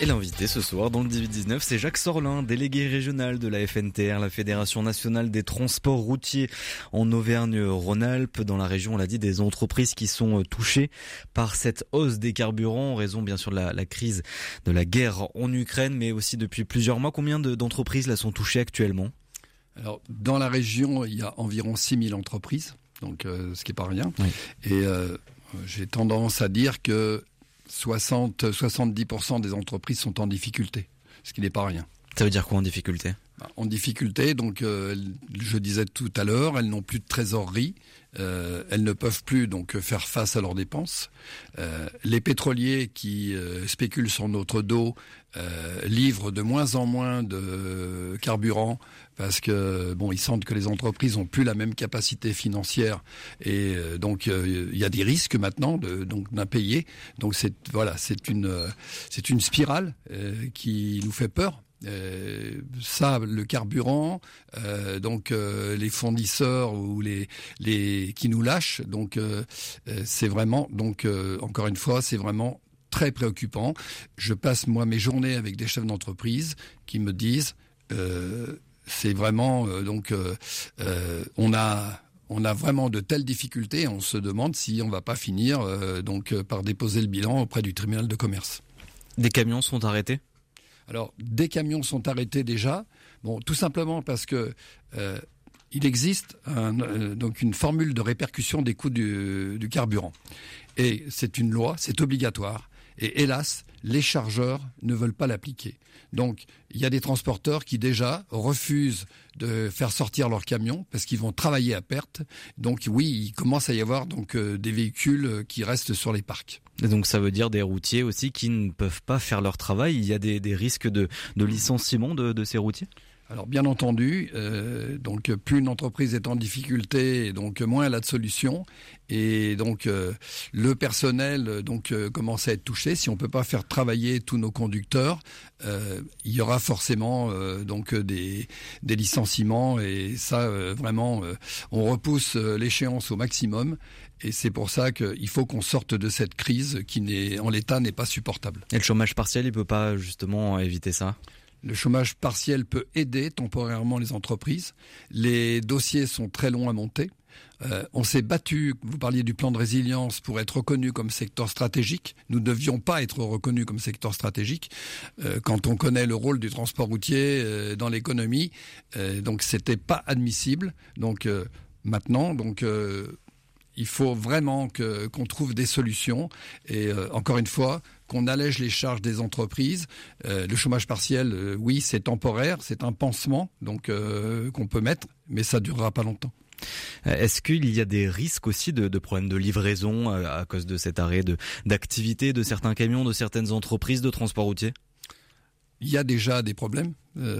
Et l'invité ce soir dans le 18-19, c'est Jacques Sorlin, délégué régional de la FNTR, la Fédération nationale des transports routiers en Auvergne-Rhône-Alpes, dans la région, on l'a dit, des entreprises qui sont euh, touchées par cette hausse des carburants en raison bien sûr de la, crise de la guerre en Ukraine, mais aussi depuis plusieurs mois. Combien d'entreprises là sont touchées actuellement? Alors, dans la région, il y a environ 6000 entreprises, donc euh, ce qui n'est pas rien. Et euh, j'ai tendance à dire que 60-70% des entreprises sont en difficulté, ce qui n'est pas rien. Ça veut dire quoi en difficulté? Bah, En difficulté, donc euh, je disais tout à l'heure, elles n'ont plus de trésorerie, euh, elles ne peuvent plus donc faire face à leurs dépenses. Euh, les pétroliers qui spéculent sur notre dos livrent de moins en moins de carburant parce que bon, ils sentent que les entreprises ont plus la même capacité financière et euh, donc euh, il y a des risques maintenant de donc d'impayés. Donc c'est voilà, c'est une c'est une spirale euh, qui nous fait peur. ça, le carburant, donc les fournisseurs ou les, les qui nous lâchent, donc c'est vraiment, donc encore une fois, c'est vraiment très préoccupant. Je passe moi mes journées avec des chefs d'entreprise qui me disent c'est vraiment donc on a on a vraiment de telles difficultés, on se demande si on va pas finir euh, donc euh, par déposer le bilan auprès du tribunal de commerce. Des camions sont arrêtés? Alors, des camions sont arrêtés déjà. Bon, tout simplement parce que euh, il existe donc une formule de répercussion des coûts du, du carburant. Et c'est une loi, c'est obligatoire. Et hélas, les chargeurs ne veulent pas l'appliquer. Donc, il y a des transporteurs qui déjà refusent de faire sortir leurs camions parce qu'ils vont travailler à perte. Donc, oui, il commence à y avoir donc euh, des véhicules euh, qui restent sur les parcs. Et donc, ça veut dire des routiers aussi qui ne peuvent pas faire leur travail. Il y a des, risques de, licenciement de ces routiers? Alors bien entendu, euh, donc plus une entreprise est en difficulté, donc moins elle a de solutions, et donc euh, le personnel donc euh, commence à être touché. Si on peut pas faire travailler tous nos conducteurs, il y aura forcément donc des, des licenciements, et ça vraiment on repousse l'échéance au maximum. Et c'est pour ça qu'il faut qu'on sorte de cette crise qui n'est en l'état n'est pas supportable. Et le chômage partiel, il peut pas justement éviter ça? Le chômage partiel peut aider temporairement les entreprises. Les dossiers sont très longs à monter. Euh, on s'est battu, vous parliez du plan de résilience, pour être reconnu comme secteur stratégique. Nous ne devions pas être reconnus comme secteur stratégique euh, quand on connaît le rôle du transport routier euh, dans l'économie. donc c'était pas admissible. Donc maintenant, donc il faut vraiment qu'on trouve des solutions. Et encore une fois, qu'on allège les charges des entreprises. Euh, le chômage partiel, euh, oui, c'est temporaire, c'est un pansement donc euh, qu'on peut mettre, mais ça durera pas longtemps. Est-ce qu'il y a des risques aussi de, problèmes de livraison à cause de cet arrêt d'activité de, certains camions, de certaines entreprises de transport routier? Il y a déjà des problèmes,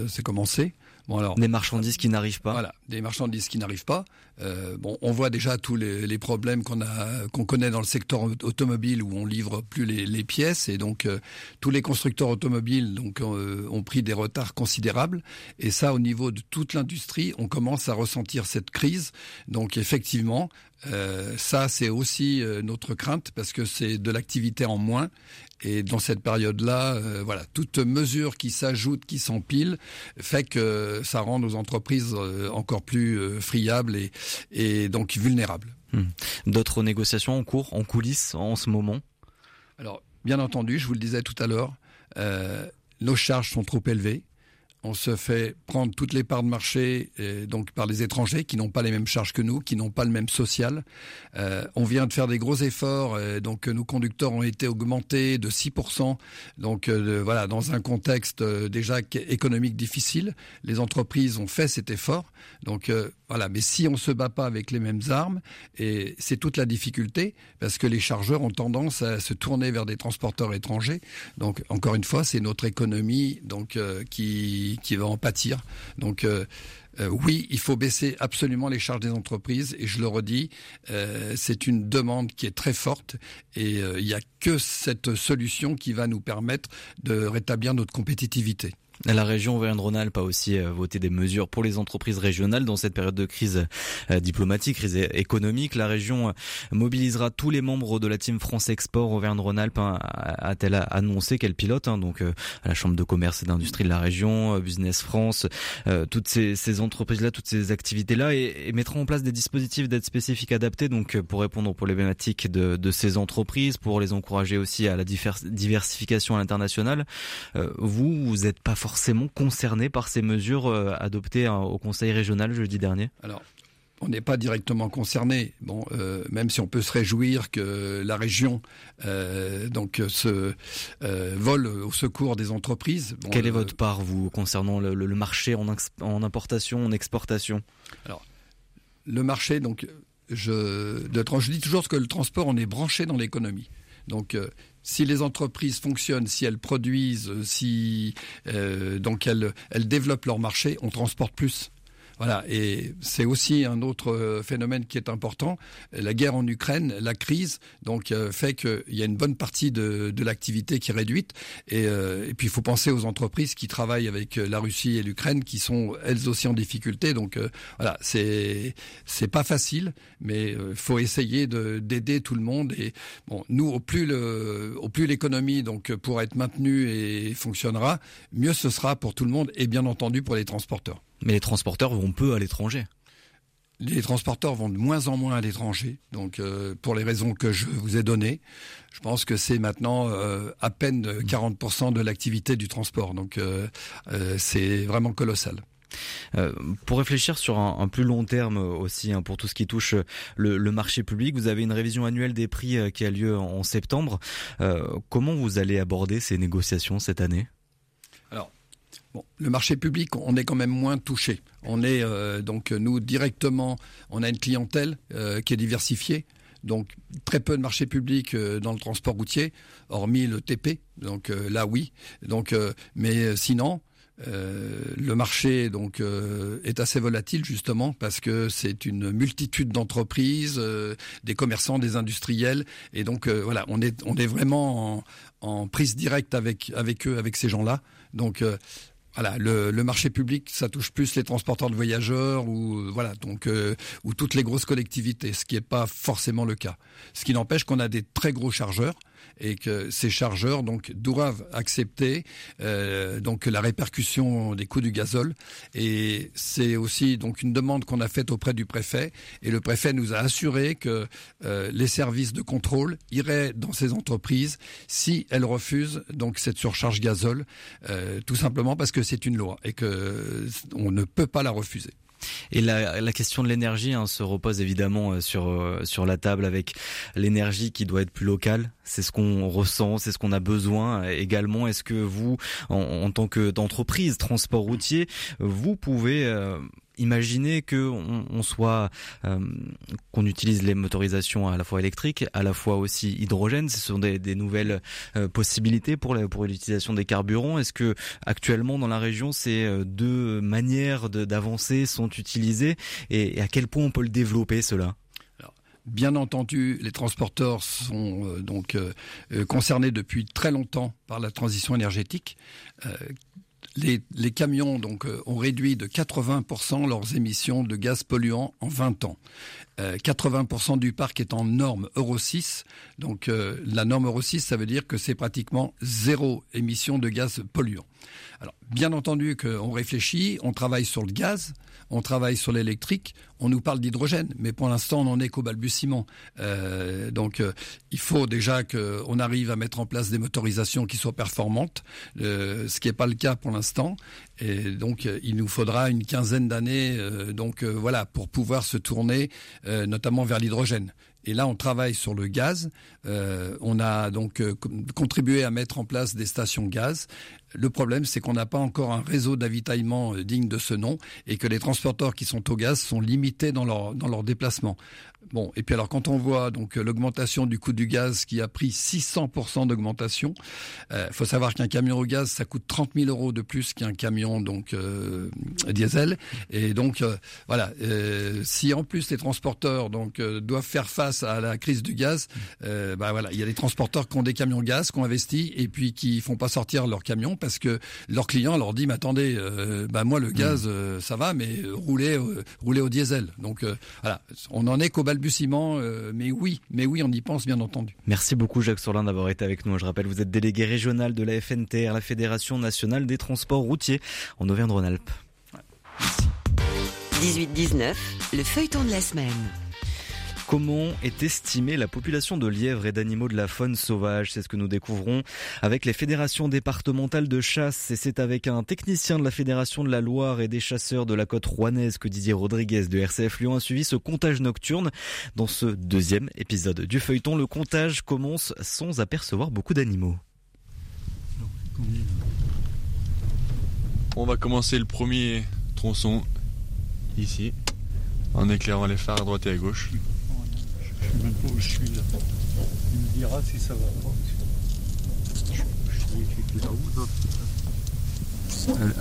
c'est commencé. Bon alors, des marchandises qui n'arrivent pas. Voilà, des marchandises qui n'arrivent pas. Euh, bon, on voit déjà tous les, les problèmes qu'on a, qu'on connaît dans le secteur automobile où on livre plus les, les pièces et donc euh, tous les constructeurs automobiles donc euh, ont pris des retards considérables et ça au niveau de toute l'industrie, on commence à ressentir cette crise. Donc effectivement, euh, ça, c'est aussi notre crainte parce que c'est de l'activité en moins. Et dans cette période-là, voilà, toute mesure qui s'ajoute, qui s'empile, fait que ça rend nos entreprises encore plus friables et, et donc vulnérables. Hmm. D'autres négociations en cours, en coulisses en ce moment? Alors, bien entendu, je vous le disais tout à l'heure, euh, nos charges sont trop élevées on se fait prendre toutes les parts de marché donc par les étrangers qui n'ont pas les mêmes charges que nous, qui n'ont pas le même social. Euh, on vient de faire des gros efforts, donc nos conducteurs ont été augmentés de 6%. Donc euh, voilà, dans un contexte euh, déjà économique difficile, les entreprises ont fait cet effort. Donc voilà, mais si on se bat pas avec les mêmes armes, et c'est toute la difficulté, parce que les chargeurs ont tendance à se tourner vers des transporteurs étrangers. Donc encore une fois, c'est notre économie donc qui qui, va en pâtir. Donc euh, euh, oui, il faut baisser absolument les charges des entreprises et je le redis, euh, c'est une demande qui est très forte et il n'y a que cette solution qui va nous permettre de rétablir notre compétitivité. La région Auvergne-Rhône-Alpes a aussi euh, voté des mesures pour les entreprises régionales dans cette période de crise euh, diplomatique, crise économique. La région euh, mobilisera tous les membres de la team France Export Auvergne-Rhône-Alpes, hein, a-t-elle annoncé qu'elle pilote, hein, donc à la Chambre de commerce et d'industrie de la région, Business France, toutes ces, entreprises-là, toutes ces activités-là, et, mettront en place des dispositifs d'aide spécifique adaptés, donc pour répondre aux problématiques de, de ces entreprises, pour les encourager aussi à la diversification à l'international. vous, vous n'êtes pas forcément concerné par ces mesures euh, adoptées hein, au Conseil régional jeudi dernier Alors, on n'est pas directement concerné. Bon, euh, même si on peut se réjouir que la région euh, donc se vole au secours des entreprises. Quelle est votre part vous concernant le, marché en, en, importation, en exportation? Alors, le marché, donc, je, de, je dis toujours que le transport, on est branché dans l'économie. Donc, si les entreprises fonctionnent, si elles produisent, si euh, donc elles, elles développent leur marché, on transporte plus. Voilà, et c'est aussi un autre euh, phénomène qui est important. La guerre en Ukraine, la crise, donc euh, fait qu'il y a une bonne partie de, de l'activité qui est réduite. Et, euh, et puis il faut penser aux entreprises qui travaillent avec la Russie et l'Ukraine, qui sont elles aussi en difficulté. Donc voilà, c'est c'est pas facile, mais il faut essayer d'aider tout le monde. Et bon, nous, au plus le, au plus l'économie donc pourra être maintenue et fonctionnera, mieux ce sera pour tout le monde et bien entendu pour les transporteurs. Mais les transporteurs vont peu à l'étranger. Les transporteurs vont de moins en moins à l'étranger, donc euh, pour les raisons que je vous ai données. Je pense que c'est maintenant euh, à peine 40% de l'activité du transport, donc euh, c'est vraiment colossal. pour réfléchir sur un, plus long terme aussi, hein, pour tout ce qui touche le, le, marché public, vous avez une révision annuelle des prix qui a lieu en, septembre. comment vous allez aborder ces négociations cette année? Le marché public, on est quand même moins touché. On euh, nous directement, on a une clientèle euh, qui est diversifiée. Donc très peu de marché public euh, dans le transport routier, hormis le TP. Donc là oui. Donc mais sinon. le marché est assez volatile justement parce que c'est une multitude d'entreprises, des commerçants, des industriels et donc voilà on est vraiment en, prise directe avec avec eux avec ces gens-là donc voilà, le, marché public, ça touche plus les transporteurs de voyageurs ou voilà, donc euh, ou toutes les grosses collectivités, ce qui n'est pas forcément le cas. Ce qui n'empêche qu'on a des très gros chargeurs et que ces chargeurs donc doivent accepter euh, donc la répercussion des coûts du gazole et c'est aussi une demande qu'on a faite auprès du préfet et le préfet nous a assuré que euh, les services de contrôle iraient dans ces entreprises si elles refusent donc cette surcharge gazole euh, tout simplement parce que c'est une loi et que on ne peut pas la refuser. Et la, la question de l'énergie hein, se repose évidemment euh, sur euh, sur la table avec l'énergie qui doit être plus locale. C'est ce qu'on ressent, c'est ce qu'on a besoin également. Est-ce que vous, en, en tant que d'entreprise transport routier, vous pouvez euh, imaginez que on, soit euh, qu'on utilise les motorisations à la fois électriques, à la fois aussi hydrogène. Ce sont des, nouvelles euh, possibilités pour pour l'utilisation des carburants. Est-ce que actuellement dans la région ces euh, deux manières d'avancer sont utilisées et, à quel point on peut le développer cela? Bien entendu, les transporteurs sont donc concernés depuis très longtemps par la transition énergétique les, camions donc euh, ont réduit de 80% leurs émissions de gaz polluants en 20 ans. 80% euh, du parc est en norme Euro 6. Donc euh, la norme Euro 6, ça veut dire que c'est pratiquement zéro émission de gaz polluant. Alors bien entendu qu'on réfléchit, on travaille sur le gaz, on travaille sur l'électrique, on nous parle d'hydrogène, mais pour l'instant, on n'en est qu'au balbutiement. Euh, donc, euh, il faut déjà qu'on arrive à mettre en place des motorisations qui soient performantes, euh, ce qui n'est pas le cas pour l'instant. Et donc, il nous faudra une quinzaine d'années, pour pouvoir se tourner, notamment vers l'hydrogène. Et là, on travaille sur le gaz. on a donc contribué à mettre en place des stations gaz. Le problème, c'est qu'on n'a pas encore un réseau d'avitaillement euh, digne de ce nom et que les transporteurs qui sont au gaz sont limités dans leur, dans leur déplacement. Bon, et puis alors quand on voit donc l'augmentation du coût du gaz qui a pris 600% d'augmentation, il euh, faut savoir qu'un camion au gaz ça coûte 30 000 euros de plus qu'un camion donc euh, diesel. Et donc voilà, si en plus les transporteurs donc doivent faire face à la crise du gaz, bah voilà, il y a des transporteurs qui ont des camions gaz, qui ont investi et puis qui font pas sortir leurs camions parce que leurs clients leur dit mais attendez, euh, bah moi le gaz mm. euh, ça va, mais rouler euh, rouler au diesel. Donc voilà, on en est qu'au balbutiement, mais oui, mais oui, on y pense bien entendu. Merci beaucoup Jacques Sorlin d'avoir été avec nous. Je rappelle, vous êtes délégué régional de la FNTR, la Fédération nationale des transports routiers en Auvergne-Rhône-Alpes. 18-19, le feuilleton de la semaine. Comment est estimée la population de lièvres et d'animaux de la faune sauvage? C'est ce que nous découvrons avec les fédérations départementales de chasse et c'est avec un technicien de la Fédération de la Loire et des chasseurs de la côte rouennaise que Didier Rodriguez de RCF Lyon a suivi ce comptage nocturne. Dans ce deuxième épisode du feuilleton, le comptage commence sans apercevoir beaucoup d'animaux. On va commencer le premier tronçon ici en éclairant les phares à droite et à gauche sais même pas où je suis là. Il me dira si ça va pas. Je, suis là où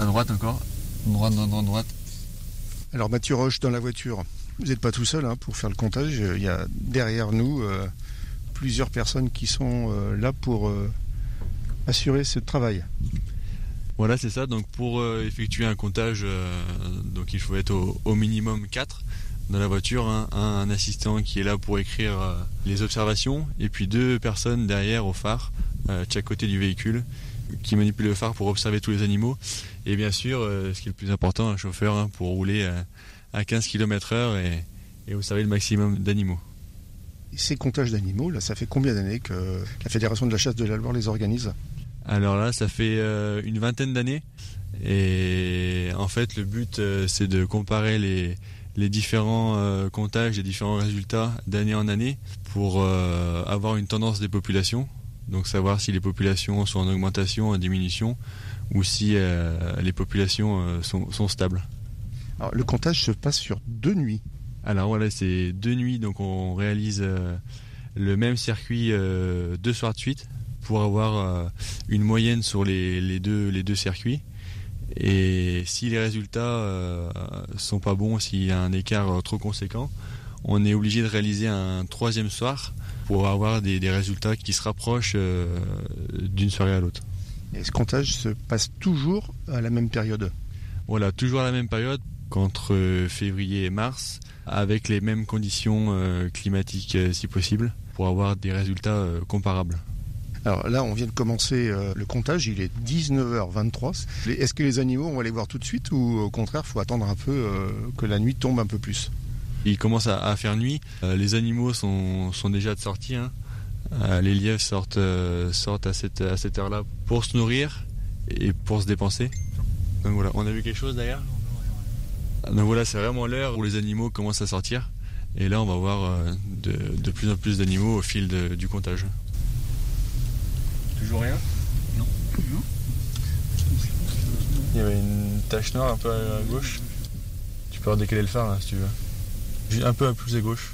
À droite encore. Droite, droite, droite, droite. Alors Mathieu Roche dans la voiture, vous n'êtes pas tout seul hein, pour faire le comptage. Il y a derrière nous euh, plusieurs personnes qui sont euh, là pour euh, assurer ce travail. Voilà, c'est ça. Donc pour euh, effectuer un comptage, euh, donc il faut être au, au minimum 4 dans la voiture, un, un assistant qui est là pour écrire euh, les observations, et puis deux personnes derrière au phare, euh, de chaque côté du véhicule, qui manipulent le phare pour observer tous les animaux. Et bien sûr, euh, ce qui est le plus important, un chauffeur hein, pour rouler euh, à 15 km/h et, et observer le maximum d'animaux. Ces comptages d'animaux, là, ça fait combien d'années que la Fédération de la chasse de la Loire les organise? Alors là, ça fait euh, une vingtaine d'années. Et en fait, le but, euh, c'est de comparer les, les différents euh, comptages, les différents résultats d'année en année pour euh, avoir une tendance des populations. Donc savoir si les populations sont en augmentation, en diminution, ou si euh, les populations sont, sont stables. Alors, le comptage se passe sur deux nuits. Alors voilà, c'est deux nuits, donc on réalise le même circuit deux soirs de suite pour avoir une moyenne sur les, les deux, les deux circuits. Et si les résultats euh, sont pas bons, s'il y a un écart euh, trop conséquent, on est obligé de réaliser un troisième soir pour avoir des, des résultats qui se rapprochent euh, d'une soirée à l'autre. Et ce comptage se passe toujours à la même période? Voilà, toujours à la même période, qu'entre euh, février et mars, avec les mêmes conditions euh, climatiques si possible, pour avoir des résultats comparables. Alors là, on vient de commencer euh, le comptage, il est 19h23. Les- Est-ce que les animaux, on va les voir tout de suite ou au contraire, faut attendre un peu euh, que la nuit tombe un peu plus? Il commence à, faire nuit, Euh, les animaux sont, déjà de sortie. hein. Les lièvres sortent, à cette, heure-là pour se nourrir et pour se dépenser. Donc voilà, on a vu quelque chose d'ailleurs? Donc voilà, c'est vraiment l'heure où les animaux commencent à sortir. Et là, on va voir de, plus en plus d'animaux au fil du comptage. Toujours rien Non. Il y avait une tache noire un peu à gauche. Tu peux redécaler le phare là, si tu veux. Un peu à plus à gauche.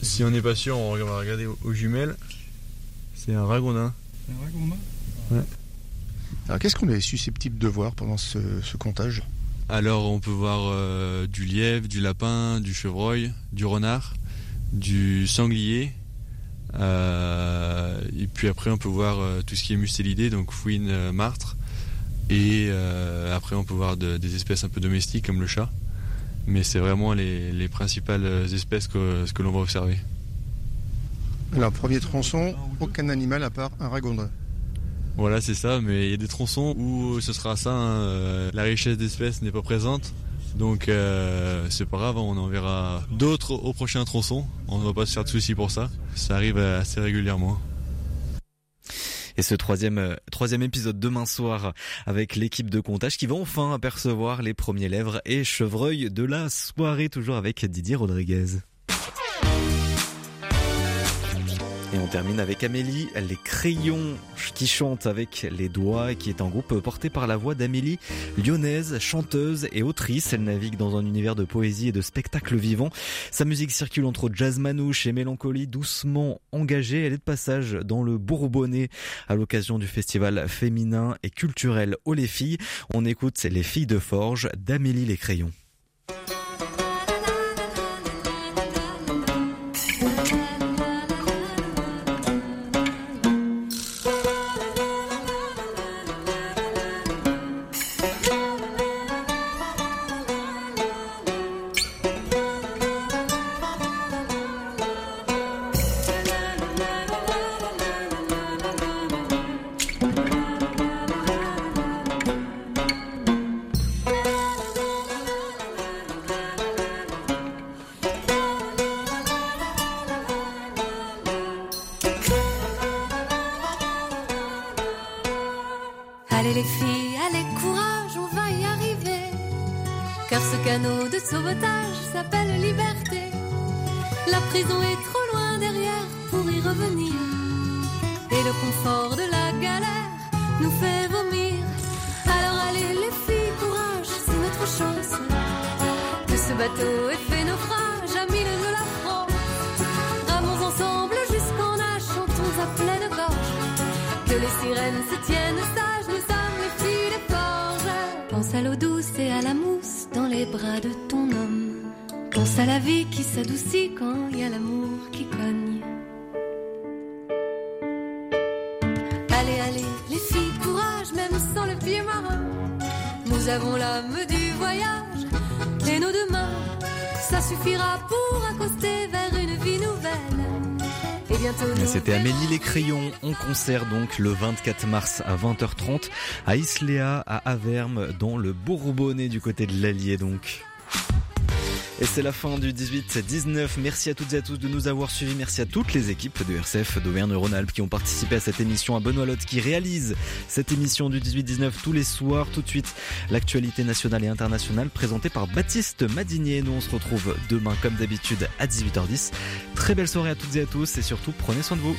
Si on n'est pas sûr, on va regarder aux, aux jumelles. C'est un ragondin. Un ragondin Ouais. Alors qu'est-ce qu'on est susceptible de voir pendant ce, ce comptage? Alors on peut voir euh, du lièvre, du lapin, du chevreuil, du renard, du sanglier. Euh, et puis après on peut voir euh, tout ce qui est mustélidé, donc fouine, euh, martre. Et après on peut voir de- des espèces un peu domestiques comme le chat. Mais c'est vraiment les, les principales espèces que, ce que l'on va observer. Alors premier tronçon, aucun animal à part un ragondin. Voilà, c'est ça, mais il y a des tronçons où ce sera ça, hein, la richesse d'espèces n'est pas présente. Donc euh, c'est pas grave, on en verra d'autres au prochain tronçon. On ne va pas se faire de soucis pour ça. Ça arrive assez régulièrement. Et ce troisième, euh, troisième épisode demain soir avec l'équipe de comptage qui va enfin apercevoir les premiers lèvres et chevreuils de la soirée, toujours avec Didier Rodriguez. Et on termine avec Amélie, les crayons qui chantent avec les doigts, qui est un groupe porté par la voix d'Amélie, lyonnaise, chanteuse et autrice. Elle navigue dans un univers de poésie et de spectacle vivant. Sa musique circule entre jazz manouche et mélancolie doucement engagée. Elle est de passage dans le Bourbonnais à l'occasion du festival féminin et culturel Oh les filles. On écoute Les filles de forge d'Amélie les crayons. Allez les filles, allez courage, on va y arriver. Car ce canot de sauvetage s'appelle liberté. La prison est trop loin derrière pour y revenir. Et le confort de la galère nous fait vomir. Alors allez les filles, courage, c'est notre chance. Que ce bateau ait fait naufrage à mille de la France. Ramons ensemble jusqu'en nage, chantons à pleine gorge. Que les sirènes se tiennent sages, bras de ton pense à la vie qui s'adoucit quand il y a l'amour qui cogne. Allez, allez, les filles, courage, même sans le pied marin. Nous avons l'âme du voyage et nos deux mains, ça suffira pour C'était Amélie Les Crayons en concert donc le 24 mars à 20h30 à Islea à Averme dans le Bourbonnais du côté de l'Allier donc. Et c'est la fin du 18-19. Merci à toutes et à tous de nous avoir suivis. Merci à toutes les équipes de RCF d'Auvergne-Rhône-Alpes qui ont participé à cette émission. À Benoît Lotte qui réalise cette émission du 18-19 tous les soirs. Tout de suite, l'actualité nationale et internationale présentée par Baptiste Madinier. Nous, on se retrouve demain comme d'habitude à 18h10. Très belle soirée à toutes et à tous et surtout, prenez soin de vous.